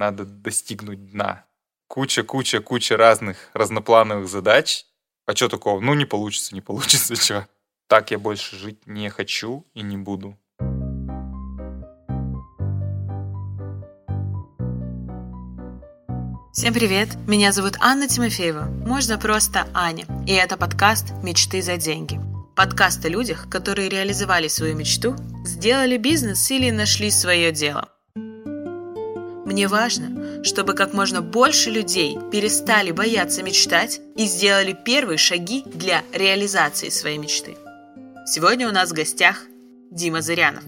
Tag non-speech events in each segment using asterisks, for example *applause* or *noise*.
надо достигнуть дна. Куча-куча-куча разных разноплановых задач. А что такого? Ну, не получится, не получится, *laughs* что. Так я больше жить не хочу и не буду. Всем привет! Меня зовут Анна Тимофеева, можно просто Аня, и это подкаст «Мечты за деньги». Подкаст о людях, которые реализовали свою мечту, сделали бизнес или нашли свое дело. Мне важно, чтобы как можно больше людей перестали бояться мечтать и сделали первые шаги для реализации своей мечты. Сегодня у нас в гостях Дима Зырянов.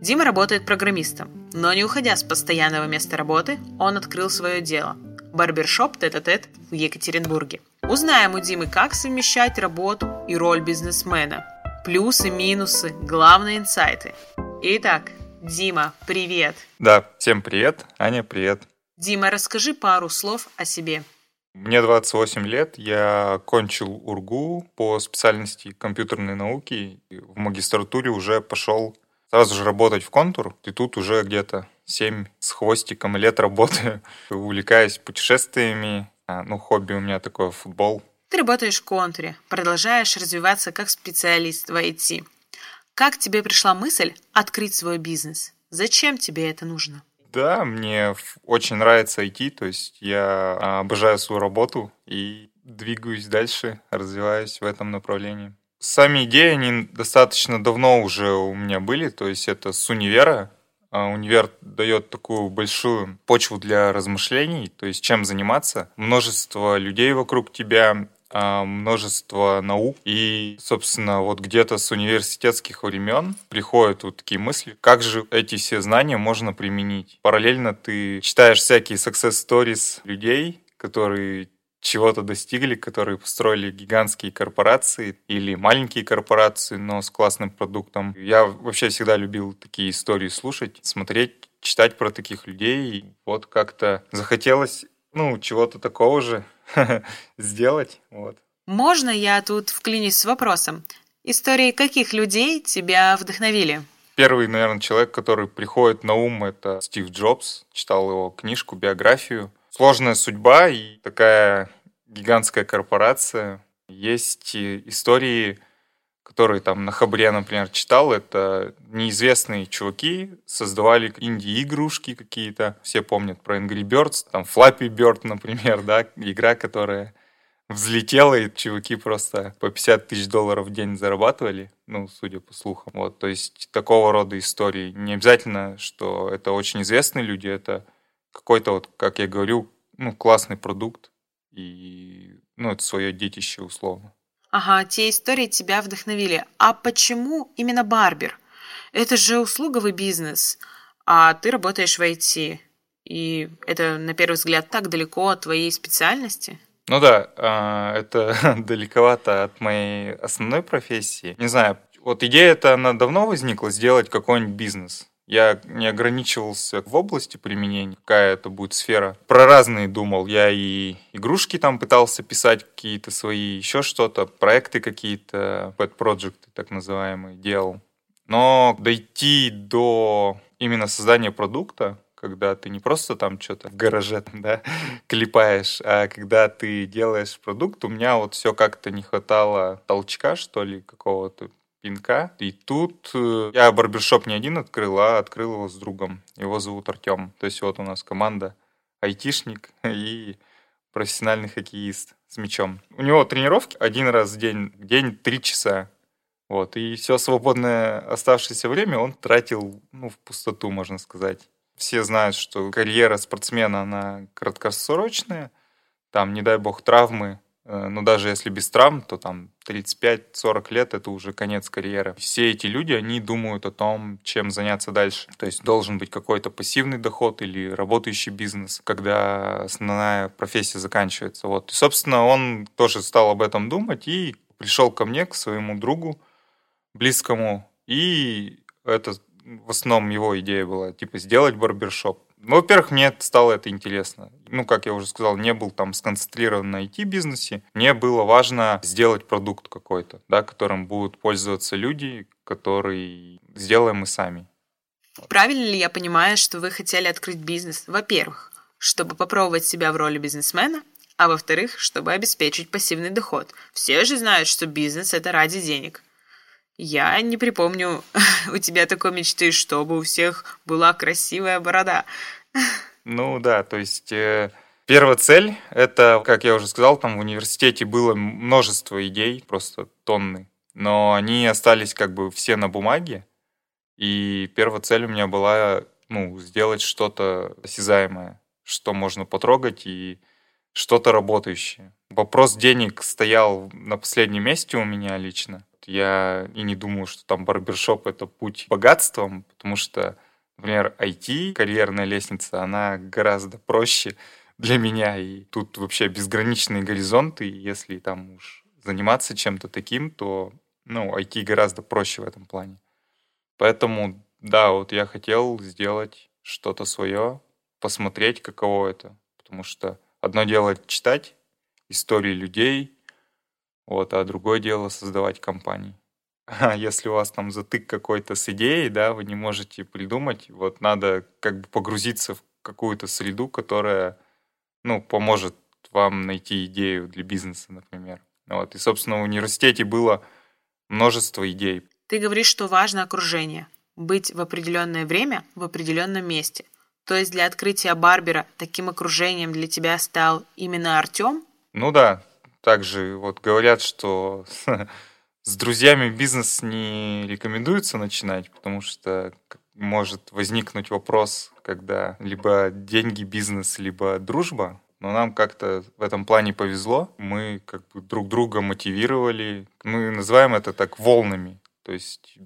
Дима работает программистом, но не уходя с постоянного места работы, он открыл свое дело – барбершоп тет-а-тет в Екатеринбурге. Узнаем у Димы, как совмещать работу и роль бизнесмена. Плюсы, минусы, главные инсайты. Итак, Дима, привет. Да, всем привет. Аня, привет. Дима, расскажи пару слов о себе. Мне 28 лет, я кончил УРГУ по специальности компьютерной науки. В магистратуре уже пошел сразу же работать в контур, и тут уже где-то 7 с хвостиком лет работаю, *laughs* увлекаюсь путешествиями, а, ну, хобби у меня такое футбол. Ты работаешь в контуре, продолжаешь развиваться как специалист в IT. Как тебе пришла мысль открыть свой бизнес? Зачем тебе это нужно? Да, мне очень нравится IT, то есть я а, обожаю свою работу и двигаюсь дальше, развиваюсь в этом направлении. Сами идеи, они достаточно давно уже у меня были, то есть это с универа. А универ дает такую большую почву для размышлений, то есть чем заниматься. Множество людей вокруг тебя, множество наук. И, собственно, вот где-то с университетских времен приходят вот такие мысли, как же эти все знания можно применить. Параллельно ты читаешь всякие success stories людей, которые чего-то достигли, которые построили гигантские корпорации или маленькие корпорации, но с классным продуктом. Я вообще всегда любил такие истории слушать, смотреть, читать про таких людей. И вот как-то захотелось, ну, чего-то такого же *laughs* сделать. Вот. Можно я тут вклинюсь с вопросом? Истории каких людей тебя вдохновили? Первый, наверное, человек, который приходит на ум, это Стив Джобс. Читал его книжку, биографию сложная судьба и такая гигантская корпорация. Есть истории, которые там на Хабре, например, читал, это неизвестные чуваки создавали инди-игрушки какие-то. Все помнят про Angry Birds, там Flappy Bird, например, да, игра, которая взлетела, и чуваки просто по 50 тысяч долларов в день зарабатывали, ну, судя по слухам. Вот, то есть такого рода истории. Не обязательно, что это очень известные люди, это какой-то, вот, как я говорю, ну, классный продукт, и, ну, это свое детище условно. Ага, те истории тебя вдохновили. А почему именно барбер? Это же услуговый бизнес, а ты работаешь в IT. И это, на первый взгляд, так далеко от твоей специальности. Ну да, а, это *laughs* далековато от моей основной профессии. Не знаю, вот идея эта, она давно возникла, сделать какой-нибудь бизнес. Я не ограничивался в области применения, какая это будет сфера. Про разные думал. Я и игрушки там пытался писать какие-то свои, еще что-то, проекты какие-то, pet проекты так называемые, делал. Но дойти до именно создания продукта, когда ты не просто там что-то в гараже *laughs* да, клепаешь, а когда ты делаешь продукт, у меня вот все как-то не хватало толчка, что ли, какого-то пинка. И тут э, я барбершоп не один открыл, а открыл его с другом. Его зовут Артем. То есть вот у нас команда айтишник *laughs* и профессиональный хоккеист с мячом. У него тренировки один раз в день, день три часа. Вот, и все свободное оставшееся время он тратил ну, в пустоту, можно сказать. Все знают, что карьера спортсмена, она краткосрочная. Там, не дай бог, травмы, но даже если без травм, то там 35-40 лет это уже конец карьеры. Все эти люди, они думают о том, чем заняться дальше. То есть должен быть какой-то пассивный доход или работающий бизнес, когда основная профессия заканчивается. Вот. И, собственно, он тоже стал об этом думать и пришел ко мне, к своему другу близкому, и это в основном его идея была, типа, сделать барбершоп. Ну, во-первых, мне стало это интересно. Ну, как я уже сказал, не был там сконцентрирован на IT-бизнесе. Мне было важно сделать продукт какой-то, да, которым будут пользоваться люди, который сделаем мы сами. Правильно ли я понимаю, что вы хотели открыть бизнес? Во-первых, чтобы попробовать себя в роли бизнесмена, а во-вторых, чтобы обеспечить пассивный доход. Все же знают, что бизнес – это ради денег. Я не припомню *laughs* у тебя такой мечты, чтобы у всех была красивая борода. *laughs* Ну да, то есть э, первая цель – это, как я уже сказал, там в университете было множество идей, просто тонны, но они остались как бы все на бумаге, и первая цель у меня была ну, сделать что-то осязаемое, что можно потрогать и что-то работающее. Вопрос денег стоял на последнем месте у меня лично. Я и не думаю, что там барбершоп — это путь к богатствам, потому что, например, IT, карьерная лестница, она гораздо проще для меня, и тут вообще безграничные горизонты, если там уж заниматься чем-то таким, то, ну, IT гораздо проще в этом плане. Поэтому, да, вот я хотел сделать что-то свое, посмотреть, каково это. Потому что одно дело читать истории людей, вот, а другое дело создавать компании. *laughs* А если у вас там затык какой-то с идеей, да, вы не можете придумать, вот надо как бы погрузиться в какую-то среду, которая, ну, поможет вам найти идею для бизнеса, например. Вот. И, собственно, в университете было множество идей. Ты говоришь, что важно окружение. Быть в определенное время в определенном месте. То есть для открытия Барбера таким окружением для тебя стал именно Артем? Ну да. Также вот говорят, что *laughs* с друзьями бизнес не рекомендуется начинать, потому что может возникнуть вопрос, когда либо деньги, бизнес, либо дружба. Но нам как-то в этом плане повезло. Мы как бы друг друга мотивировали. Мы называем это так волнами. То есть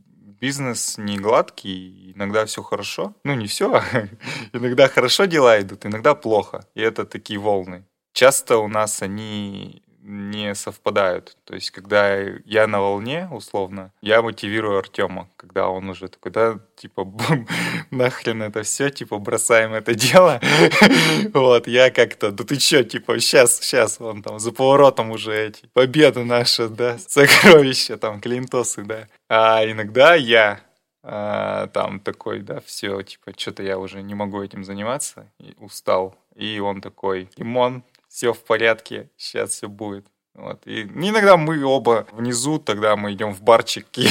бизнес не гладкий, иногда все хорошо. Ну, не все, *laughs* иногда хорошо дела идут, иногда плохо. И это такие волны. Часто у нас они не совпадают. То есть, когда я на волне, условно, я мотивирую Артема, когда он уже такой, да, типа, *laughs* нахрен это все, типа, бросаем это дело. *laughs* вот, я как-то, да ты чё, типа, сейчас, сейчас, он там за поворотом уже эти, победа наша, да, сокровища, там, клинтосы, да. А иногда я а, там такой, да, все, типа, что-то я уже не могу этим заниматься, и устал. И он такой, Тимон, все в порядке, сейчас все будет. Вот. И иногда мы оба внизу, тогда мы идем в барчик *laughs* и,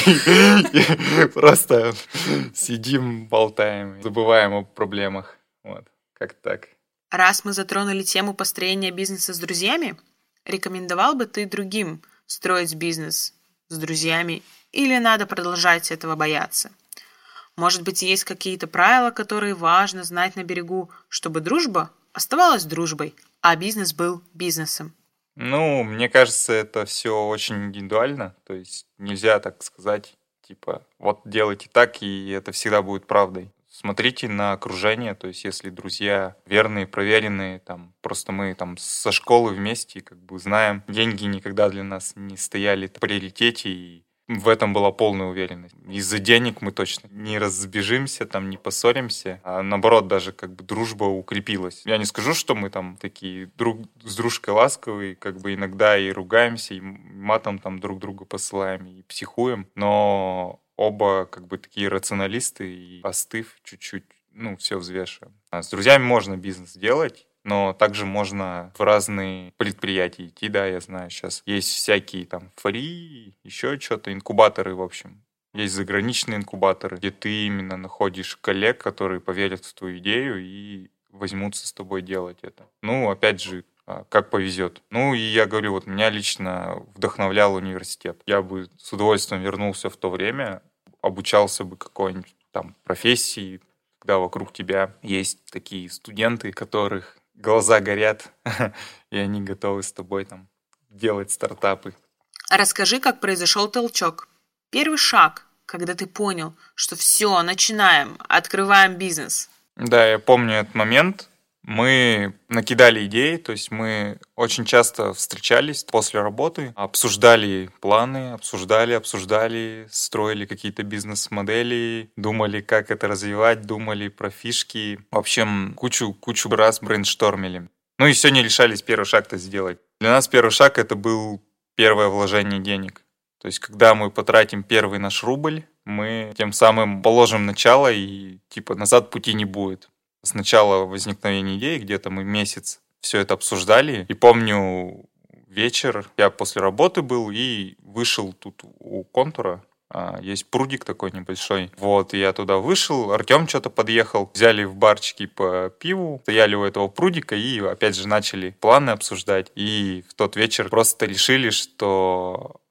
просто сидим, болтаем, забываем о проблемах. Вот, как так. Раз мы затронули тему построения бизнеса с друзьями, рекомендовал бы ты другим строить бизнес с друзьями или надо продолжать этого бояться? Может быть, есть какие-то правила, которые важно знать на берегу, чтобы дружба оставалась дружбой, а бизнес был бизнесом? Ну, мне кажется, это все очень индивидуально. То есть нельзя так сказать, типа, вот делайте так, и это всегда будет правдой. Смотрите на окружение, то есть если друзья верные, проверенные, там, просто мы там со школы вместе, как бы знаем, деньги никогда для нас не стояли в приоритете, и в этом была полная уверенность. Из-за денег мы точно не разбежимся, там не поссоримся, а наоборот даже как бы дружба укрепилась. Я не скажу, что мы там такие друг с дружкой ласковые, как бы иногда и ругаемся, и матом там друг друга посылаем, и психуем, но оба как бы такие рационалисты, и остыв чуть-чуть, ну, все взвешиваем. А с друзьями можно бизнес делать, но также можно в разные предприятия идти, да, я знаю, сейчас есть всякие там фри, еще что-то, инкубаторы, в общем. Есть заграничные инкубаторы, где ты именно находишь коллег, которые поверят в твою идею и возьмутся с тобой делать это. Ну, опять же, а, как повезет. Ну, и я говорю, вот меня лично вдохновлял университет. Я бы с удовольствием вернулся в то время, обучался бы какой-нибудь там профессии, когда вокруг тебя есть такие студенты, которых глаза горят, *laughs* и они готовы с тобой там делать стартапы. Расскажи, как произошел толчок. Первый шаг, когда ты понял, что все, начинаем, открываем бизнес. Да, я помню этот момент мы накидали идеи, то есть мы очень часто встречались после работы, обсуждали планы, обсуждали, обсуждали, строили какие-то бизнес-модели, думали, как это развивать, думали про фишки. В общем, кучу, кучу раз брейнштормили. Ну и сегодня решались первый шаг-то сделать. Для нас первый шаг это был первое вложение денег. То есть, когда мы потратим первый наш рубль, мы тем самым положим начало и типа назад пути не будет. С начала возникновения идеи где-то мы месяц все это обсуждали. И помню, вечер, я после работы был и вышел тут у контура, а, есть прудик такой небольшой. Вот, я туда вышел, Артем что-то подъехал, взяли в барчики по пиву, стояли у этого прудика и опять же начали планы обсуждать. И в тот вечер просто решили, что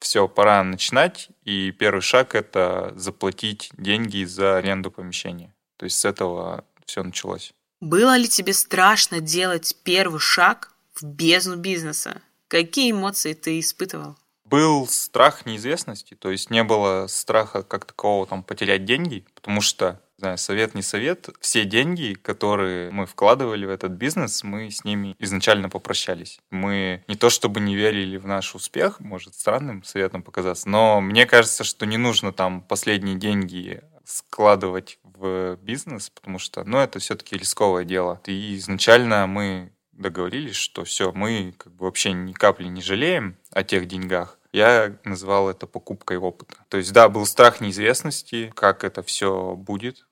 все, пора начинать, и первый шаг — это заплатить деньги за аренду помещения. То есть с этого все началось. Было ли тебе страшно делать первый шаг в бездну бизнеса? Какие эмоции ты испытывал? Был страх неизвестности, то есть не было страха как такового там потерять деньги, потому что знаю, совет не совет, все деньги, которые мы вкладывали в этот бизнес, мы с ними изначально попрощались. Мы не то чтобы не верили в наш успех, может странным советом показаться, но мне кажется, что не нужно там последние деньги складывать в бизнес, потому что, ну, это все-таки рисковое дело. И изначально мы договорились, что все, мы как бы вообще ни капли не жалеем о тех деньгах. Я называл это покупкой опыта. То есть, да, был страх неизвестности, как это все будет.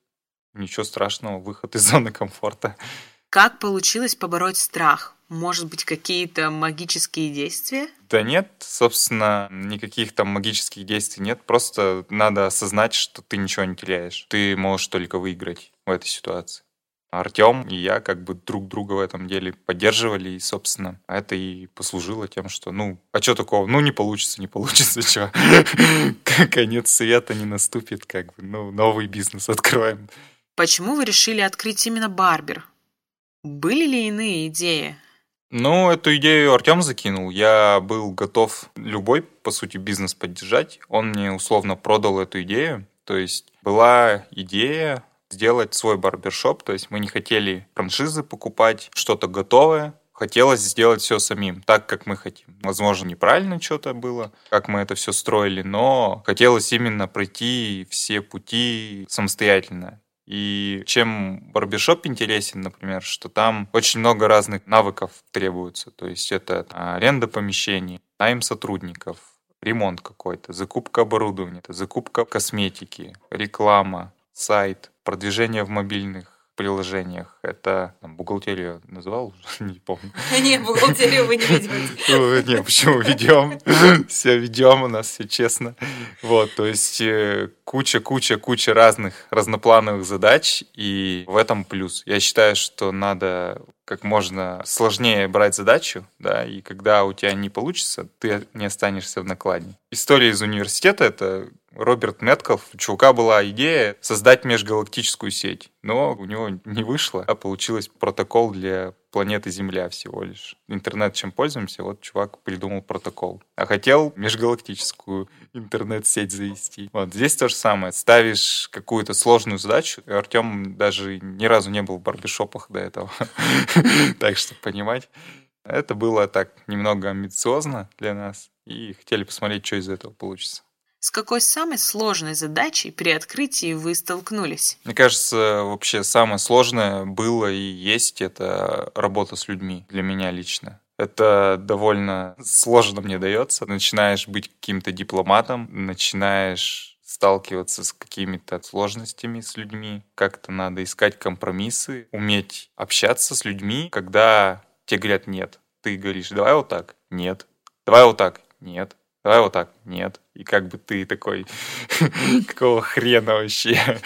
Ничего страшного, выход из *laughs* зоны комфорта. Как получилось побороть страх? Может быть, какие-то магические действия? Да нет, собственно, никаких там магических действий нет. Просто надо осознать, что ты ничего не теряешь. Ты можешь только выиграть в этой ситуации. Артем и я как бы друг друга в этом деле поддерживали, и, собственно, это и послужило тем, что, ну, а что такого? Ну, не получится, не получится, *laughs* что? Конец света не наступит, как бы, ну, новый бизнес откроем. Почему вы решили открыть именно барбер? Были ли иные идеи? Ну, эту идею Артем закинул. Я был готов любой, по сути, бизнес поддержать. Он мне условно продал эту идею. То есть была идея сделать свой барбершоп, то есть мы не хотели франшизы покупать, что-то готовое, хотелось сделать все самим, так, как мы хотим. Возможно, неправильно что-то было, как мы это все строили, но хотелось именно пройти все пути самостоятельно. И чем барбершоп интересен, например, что там очень много разных навыков требуется. То есть это аренда помещений, найм сотрудников, ремонт какой-то, закупка оборудования, закупка косметики, реклама, сайт, продвижение в мобильных приложениях. Это там, бухгалтерию называл, *laughs* не помню. *laughs* Не, бухгалтерию вы не ведете. *laughs* Не, почему ведем? Все ведем, у нас все честно. Вот, то есть куча-куча-куча э, разных разноплановых задач, и в этом плюс. Я считаю, что надо как можно сложнее брать задачу, да, и когда у тебя не получится, ты не останешься в накладе. История из университета — это Роберт Метков, у чувака была идея создать межгалактическую сеть, но у него не вышло, а получилось протокол для планеты Земля всего лишь. Интернет чем пользуемся, вот чувак придумал протокол. А хотел межгалактическую интернет-сеть завести. Вот здесь то же самое. Ставишь какую-то сложную задачу. Артем даже ни разу не был в барбершопах до этого. *laughs* Так что понимать. Это было так немного амбициозно для нас. И хотели посмотреть, что из этого получится. С какой самой сложной задачей при открытии вы столкнулись? Мне кажется, вообще самое сложное было и есть это работа с людьми для меня лично. Это довольно сложно мне дается. Начинаешь быть каким-то дипломатом, начинаешь сталкиваться с какими-то сложностями с людьми, как-то надо искать компромиссы, уметь общаться с людьми, когда тебе говорят «нет». Ты говоришь «давай вот так», «нет», «давай вот так», «нет», давай вот так, нет. И как бы ты такой, *laughs* какого хрена вообще?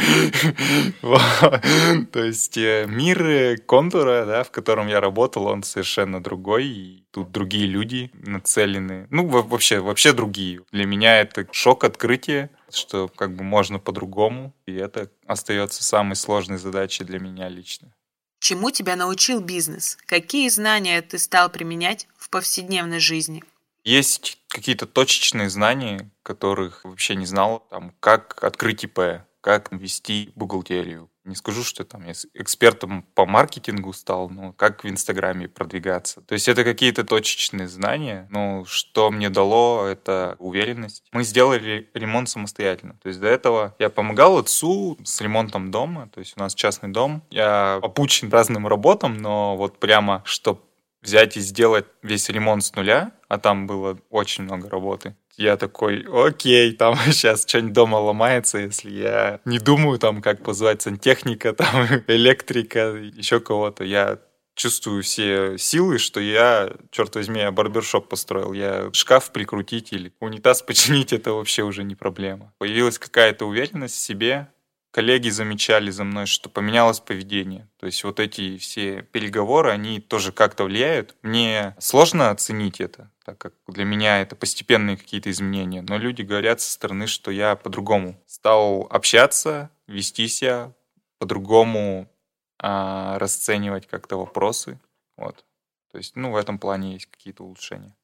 *laughs* То есть э, мир э, контура, да, в котором я работал, он совершенно другой, и тут другие люди нацелены. Ну, вообще, вообще другие. Для меня это шок открытие, что как бы можно по-другому, и это остается самой сложной задачей для меня лично. Чему тебя научил бизнес? Какие знания ты стал применять в повседневной жизни? Есть какие-то точечные знания, которых вообще не знал, там, как открыть ИП, как вести бухгалтерию. Не скажу, что там я экспертом по маркетингу стал, но как в Инстаграме продвигаться. То есть это какие-то точечные знания, но что мне дало, это уверенность. Мы сделали ремонт самостоятельно. То есть до этого я помогал отцу с ремонтом дома, то есть у нас частный дом. Я опучен разным работам, но вот прямо, чтобы взять и сделать весь ремонт с нуля, а там было очень много работы. Я такой, окей, там *laughs* сейчас что-нибудь дома ломается, если я не думаю там, как позвать сантехника, *laughs* там, электрика, еще кого-то. Я чувствую все силы, что я, черт возьми, я барбершоп построил. Я шкаф прикрутить или унитаз починить, это вообще уже не проблема. Появилась какая-то уверенность в себе, коллеги замечали за мной, что поменялось поведение. То есть вот эти все переговоры, они тоже как-то влияют. Мне сложно оценить это, так как для меня это постепенные какие-то изменения. Но люди говорят со стороны, что я по-другому стал общаться, вести себя, по-другому а, расценивать как-то вопросы. Вот. То есть, ну, в этом плане есть какие-то улучшения.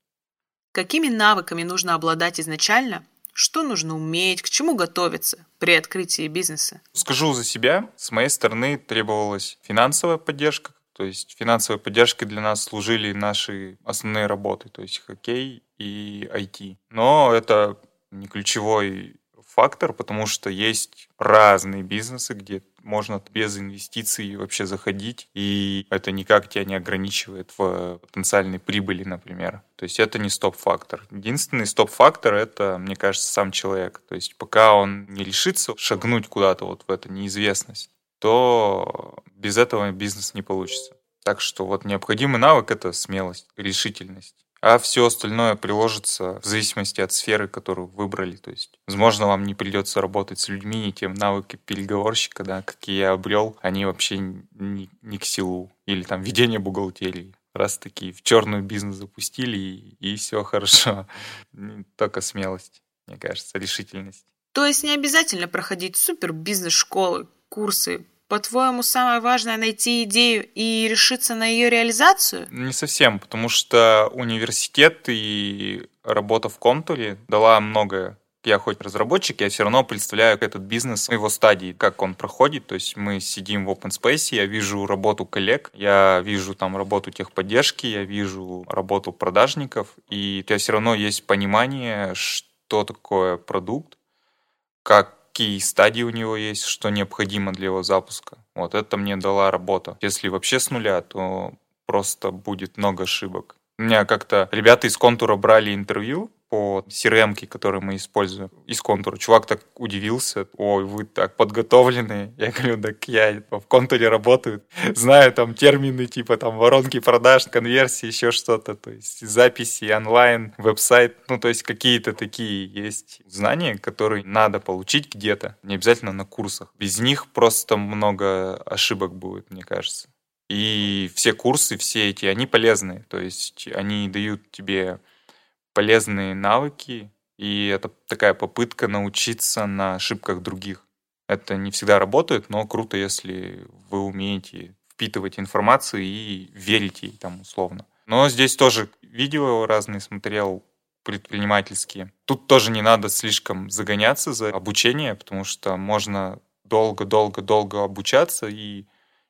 Какими навыками нужно обладать изначально, что нужно уметь, к чему готовиться при открытии бизнеса? Скажу за себя. С моей стороны требовалась финансовая поддержка. То есть финансовой поддержкой для нас служили наши основные работы, то есть хоккей и IT. Но это не ключевой фактор, потому что есть разные бизнесы, где можно без инвестиций вообще заходить, и это никак тебя не ограничивает в потенциальной прибыли, например. То есть это не стоп-фактор. Единственный стоп-фактор — это, мне кажется, сам человек. То есть пока он не решится шагнуть куда-то вот в эту неизвестность, то без этого бизнес не получится. Так что вот необходимый навык — это смелость, решительность а все остальное приложится в зависимости от сферы, которую выбрали. То есть, возможно, вам не придется работать с людьми, и тем навыки переговорщика, да, какие я обрел, они вообще не, не к силу. Или там ведение бухгалтерии. Раз таки в черную бизнес запустили, и, и все хорошо. Только смелость, мне кажется, решительность. То есть не обязательно проходить супер бизнес-школы, курсы по-твоему, самое важное найти идею и решиться на ее реализацию? Не совсем, потому что университет и работа в контуре дала многое я хоть разработчик, я все равно представляю этот бизнес его стадии, как он проходит. То есть мы сидим в open space, я вижу работу коллег, я вижу там работу техподдержки, я вижу работу продажников, и у тебя все равно есть понимание, что такое продукт, как какие стадии у него есть, что необходимо для его запуска. Вот это мне дала работа. Если вообще с нуля, то просто будет много ошибок. У меня как-то ребята из контура брали интервью, по CRM, которые мы используем из контура. Чувак так удивился. Ой, вы так подготовлены. Я говорю, так я в контуре работаю. Знаю там термины типа там воронки продаж, конверсии, еще что-то. То есть записи онлайн, веб-сайт. Ну, то есть какие-то такие есть знания, которые надо получить где-то. Не обязательно на курсах. Без них просто много ошибок будет, мне кажется. И все курсы, все эти, они полезные. То есть они дают тебе полезные навыки, и это такая попытка научиться на ошибках других. Это не всегда работает, но круто, если вы умеете впитывать информацию и верите ей там условно. Но здесь тоже видео разные смотрел, предпринимательские. Тут тоже не надо слишком загоняться за обучение, потому что можно долго-долго-долго обучаться и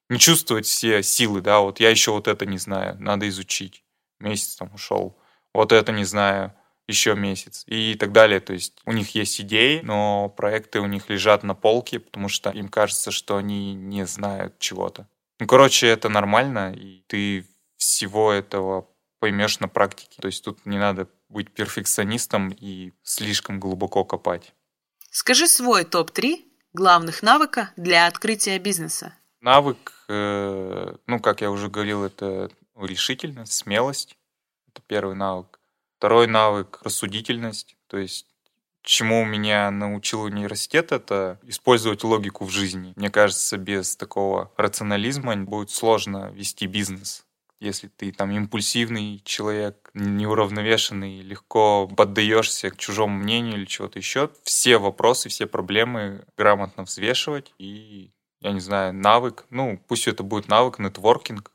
не чувствовать все силы, да, вот я еще вот это не знаю, надо изучить. Месяц там ушел вот это не знаю, еще месяц и так далее. То есть у них есть идеи, но проекты у них лежат на полке, потому что им кажется, что они не знают чего-то. Ну, короче, это нормально, и ты всего этого поймешь на практике. То есть тут не надо быть перфекционистом и слишком глубоко копать. Скажи свой топ-3 главных навыка для открытия бизнеса. Навык, э, ну, как я уже говорил, это решительность, смелость. Это первый навык. Второй навык — рассудительность. То есть чему меня научил университет, это использовать логику в жизни. Мне кажется, без такого рационализма будет сложно вести бизнес. Если ты там импульсивный человек, неуравновешенный, легко поддаешься к чужому мнению или чего-то еще, все вопросы, все проблемы грамотно взвешивать и, я не знаю, навык, ну, пусть это будет навык, нетворкинг,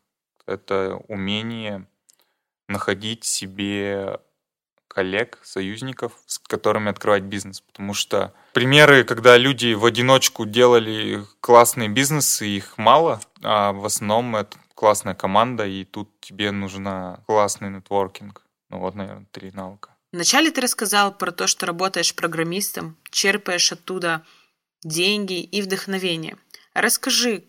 это умение находить себе коллег, союзников, с которыми открывать бизнес. Потому что примеры, когда люди в одиночку делали классные бизнесы, их мало, а в основном это классная команда, и тут тебе нужна классный нетворкинг. Ну вот, наверное, три навыка. Вначале ты рассказал про то, что работаешь программистом, черпаешь оттуда деньги и вдохновение. Расскажи,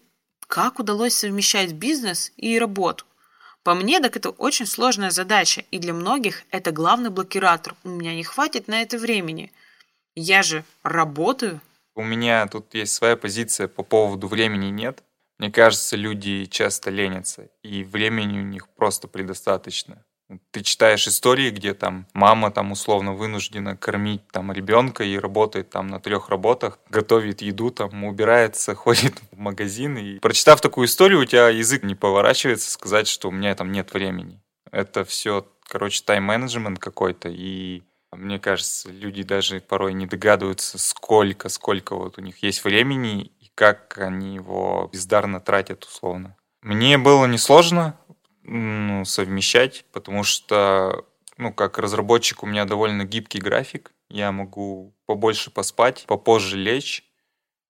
как удалось совмещать бизнес и работу? По мне, так это очень сложная задача, и для многих это главный блокиратор. У меня не хватит на это времени. Я же работаю. У меня тут есть своя позиция по поводу времени нет. Мне кажется, люди часто ленятся, и времени у них просто предостаточно. Ты читаешь истории, где там мама там условно вынуждена кормить там ребенка и работает там на трех работах, готовит еду, там убирается, *laughs* ходит в магазин. И прочитав такую историю, у тебя язык не поворачивается сказать, что у меня там нет времени. Это все, короче, тайм-менеджмент какой-то. И мне кажется, люди даже порой не догадываются, сколько, сколько вот у них есть времени и как они его бездарно тратят условно. Мне было несложно, ну, совмещать, потому что, ну, как разработчик у меня довольно гибкий график. Я могу побольше поспать, попозже лечь.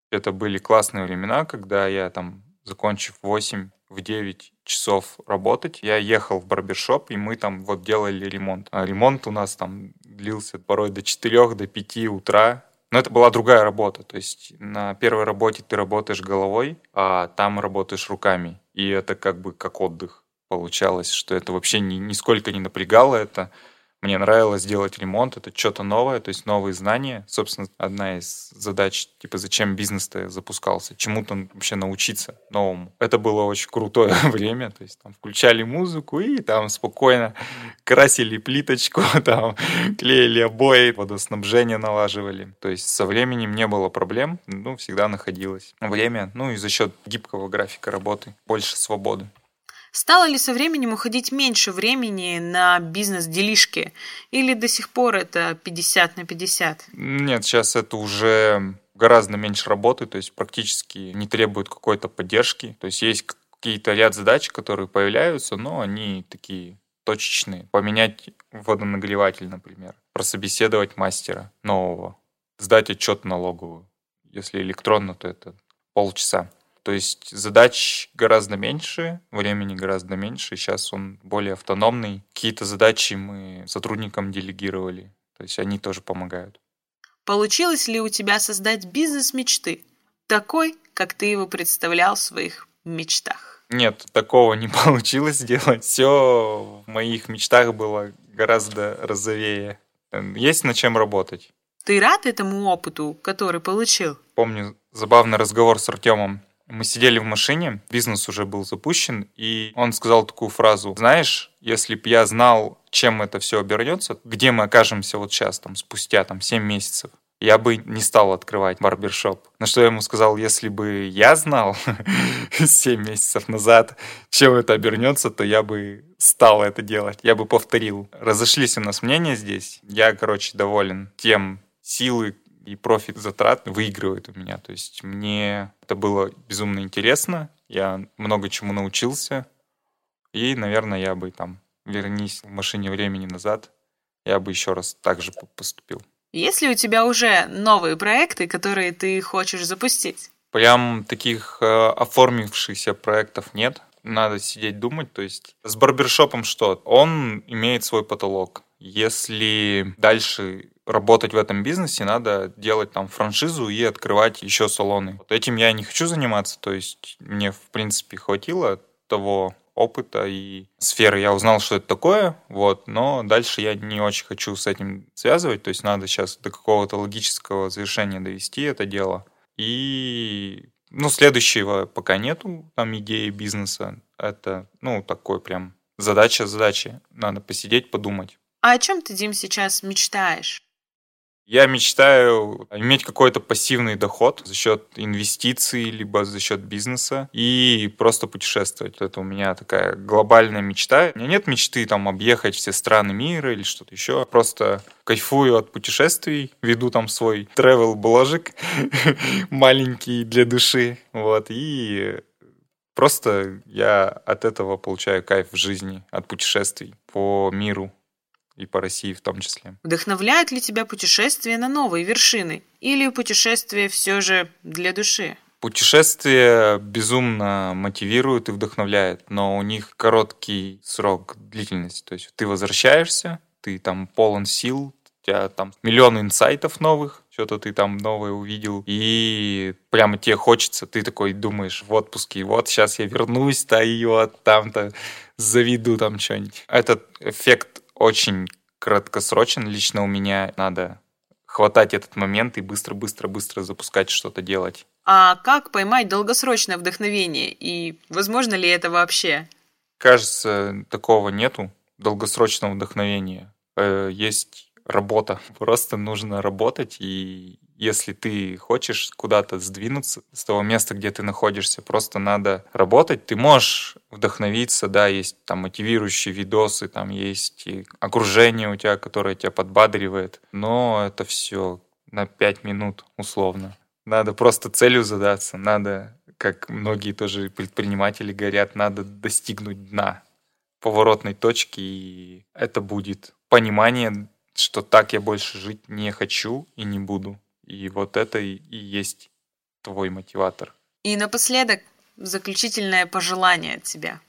Это были классные времена, когда я там, закончив 8 в 9 часов работать, я ехал в барбершоп, и мы там вот делали ремонт. А ремонт у нас там длился порой до 4, до 5 утра. Но это была другая работа. То есть на первой работе ты работаешь головой, а там работаешь руками. И это как бы как отдых получалось, что это вообще ни, нисколько не напрягало это. Мне нравилось делать ремонт, это что-то новое, то есть новые знания. Собственно, одна из задач, типа, зачем бизнес-то запускался, чему-то вообще научиться новому. Это было очень крутое *laughs* время, то есть там включали музыку и там спокойно красили плиточку, *laughs* там клеили обои, водоснабжение налаживали. То есть со временем не было проблем, ну, всегда находилось время, ну и за счет гибкого графика работы больше свободы. Стало ли со временем уходить меньше времени на бизнес-делишки? Или до сих пор это 50 на 50? Нет, сейчас это уже гораздо меньше работы, то есть практически не требует какой-то поддержки. То есть есть какие-то ряд задач, которые появляются, но они такие точечные. Поменять водонагреватель, например. Прособеседовать мастера нового. Сдать отчет налоговую. Если электронно, то это полчаса. То есть задач гораздо меньше, времени гораздо меньше. Сейчас он более автономный. Какие-то задачи мы сотрудникам делегировали. То есть они тоже помогают. Получилось ли у тебя создать бизнес мечты? Такой, как ты его представлял в своих мечтах? Нет, такого не *laughs* получилось сделать. Все в моих мечтах было гораздо розовее. Есть над чем работать. Ты рад этому опыту, который получил? Помню забавный разговор с Артемом мы сидели в машине, бизнес уже был запущен, и он сказал такую фразу, знаешь, если бы я знал, чем это все обернется, где мы окажемся вот сейчас, там, спустя там 7 месяцев, я бы не стал открывать барбершоп. На что я ему сказал, если бы я знал *laughs* 7 месяцев назад, чем это обернется, то я бы стал это делать, я бы повторил. Разошлись у нас мнения здесь. Я, короче, доволен тем силы, и профит затрат выигрывает у меня. То есть мне это было безумно интересно, я много чему научился, и, наверное, я бы там, вернись в машине времени назад, я бы еще раз так же поступил. Есть ли у тебя уже новые проекты, которые ты хочешь запустить? Прям таких э, оформившихся проектов нет. Надо сидеть думать. То есть с барбершопом что? Он имеет свой потолок. Если дальше работать в этом бизнесе, надо делать там франшизу и открывать еще салоны. Вот этим я не хочу заниматься, то есть мне, в принципе, хватило того опыта и сферы. Я узнал, что это такое, вот, но дальше я не очень хочу с этим связывать, то есть надо сейчас до какого-то логического завершения довести это дело. И, ну, следующего пока нету там идеи бизнеса. Это, ну, такой прям задача задачи. Надо посидеть, подумать. А о чем ты, Дим, сейчас мечтаешь? Я мечтаю иметь какой-то пассивный доход за счет инвестиций, либо за счет бизнеса и просто путешествовать. Это у меня такая глобальная мечта. У меня нет мечты там объехать все страны мира или что-то еще. Просто кайфую от путешествий, веду там свой travel бложик *laughs* маленький для души. Вот, и просто я от этого получаю кайф в жизни, от путешествий по миру и по России в том числе. Вдохновляет ли тебя путешествие на новые вершины? Или путешествие все же для души? Путешествия безумно мотивируют и вдохновляют, но у них короткий срок длительности. То есть ты возвращаешься, ты там полон сил, у тебя там миллион инсайтов новых, что-то ты там новое увидел, и прямо тебе хочется, ты такой думаешь в отпуске, вот сейчас я вернусь, да и вот там-то заведу там что-нибудь. Этот эффект очень краткосрочен, лично у меня надо хватать этот момент и быстро-быстро-быстро запускать что-то делать. А как поймать долгосрочное вдохновение? И возможно ли это вообще? Кажется, такого нету, долгосрочного вдохновения. Э, есть работа. *laughs* Просто нужно работать, и если ты хочешь куда-то сдвинуться с того места, где ты находишься, просто надо работать. Ты можешь вдохновиться, да, есть там мотивирующие видосы, там есть и окружение у тебя, которое тебя подбадривает, но это все на пять минут условно. Надо просто целью задаться, надо, как многие тоже предприниматели говорят, надо достигнуть дна, поворотной точки, и это будет понимание, что так я больше жить не хочу и не буду. И вот это и есть твой мотиватор. И напоследок заключительное пожелание от тебя.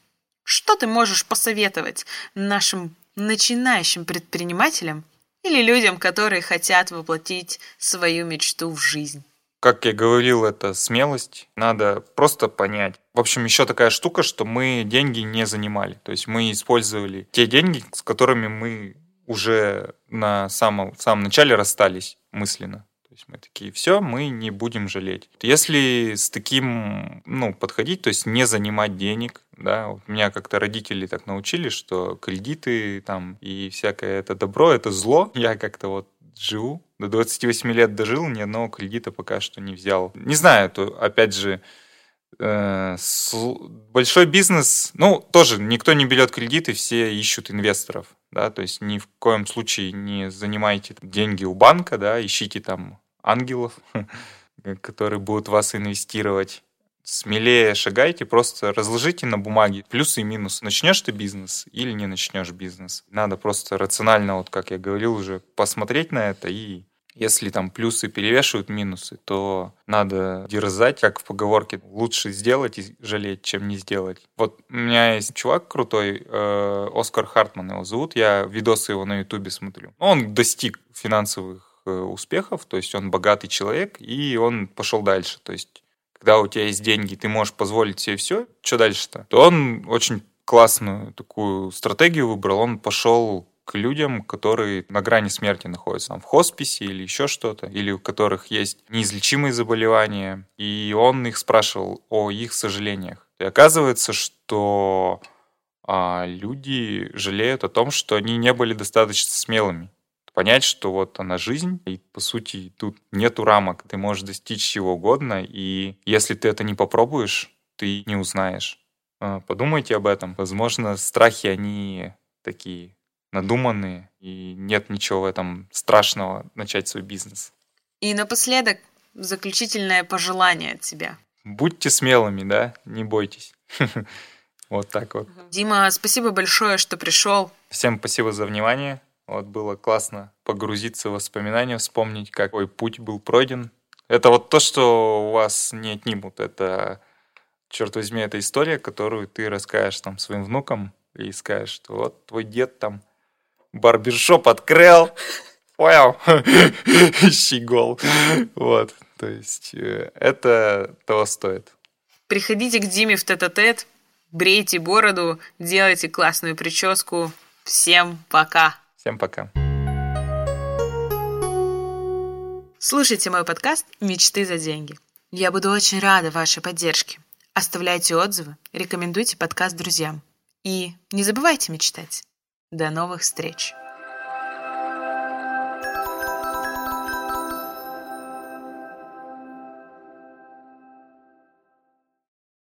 Что ты можешь посоветовать нашим начинающим предпринимателям или людям, которые хотят воплотить свою мечту в жизнь? Как я говорил, это смелость. Надо просто понять. В общем, еще такая штука, что мы деньги не занимали. То есть мы использовали те деньги, с которыми мы уже на самом, в самом начале расстались мысленно. То есть мы такие, все, мы не будем жалеть. Если с таким, ну, подходить, то есть не занимать денег, да, вот меня как-то родители так научили, что кредиты там и всякое это добро, это зло. Я как-то вот живу. До 28 лет дожил, ни одного кредита пока что не взял. Не знаю, то опять же, э, большой бизнес, ну, тоже никто не берет кредиты, все ищут инвесторов, да, то есть ни в коем случае не занимайте деньги у банка, да, ищите там ангелов, *laughs* которые будут вас инвестировать смелее шагайте, просто разложите на бумаге плюсы и минусы. Начнешь ты бизнес или не начнешь бизнес. Надо просто рационально, вот как я говорил уже, посмотреть на это и если там плюсы перевешивают минусы, то надо дерзать, как в поговорке, лучше сделать и жалеть, чем не сделать. Вот у меня есть чувак крутой, э, Оскар Хартман его зовут, я видосы его на ютубе смотрю. Он достиг финансовых успехов, то есть он богатый человек, и он пошел дальше. То есть когда у тебя есть деньги, ты можешь позволить себе все, что дальше-то? То он очень классную такую стратегию выбрал. Он пошел к людям, которые на грани смерти находятся, там, в хосписе или еще что-то, или у которых есть неизлечимые заболевания, и он их спрашивал о их сожалениях. И оказывается, что а, люди жалеют о том, что они не были достаточно смелыми понять, что вот она жизнь, и по сути тут нету рамок, ты можешь достичь чего угодно, и если ты это не попробуешь, ты не узнаешь. А, подумайте об этом. Возможно, страхи, они такие надуманные, и нет ничего в этом страшного начать свой бизнес. И напоследок заключительное пожелание от тебя. Будьте смелыми, да, не бойтесь. *laughs* Вот так вот. Дима, спасибо большое, что пришел. Всем спасибо за внимание. Вот было классно погрузиться в воспоминания, вспомнить, какой путь был пройден. Это вот то, что у вас не отнимут. Это, черт возьми, это история, которую ты расскажешь там своим внукам и скажешь, что вот твой дед там барбершоп открыл, понял? *laughs* Щегол. Вот, то есть э, это того стоит. Приходите к Диме в тет-а-тет, брейте бороду, делайте классную прическу. Всем пока! Всем пока. Слушайте мой подкаст «Мечты за деньги». Я буду очень рада вашей поддержке. Оставляйте отзывы, рекомендуйте подкаст друзьям. И не забывайте мечтать. До новых встреч!